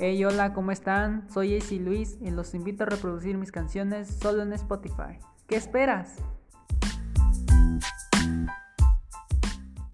Hey, hola, ¿cómo están? Soy AC Luis y los invito a reproducir mis canciones solo en Spotify. ¿Qué esperas?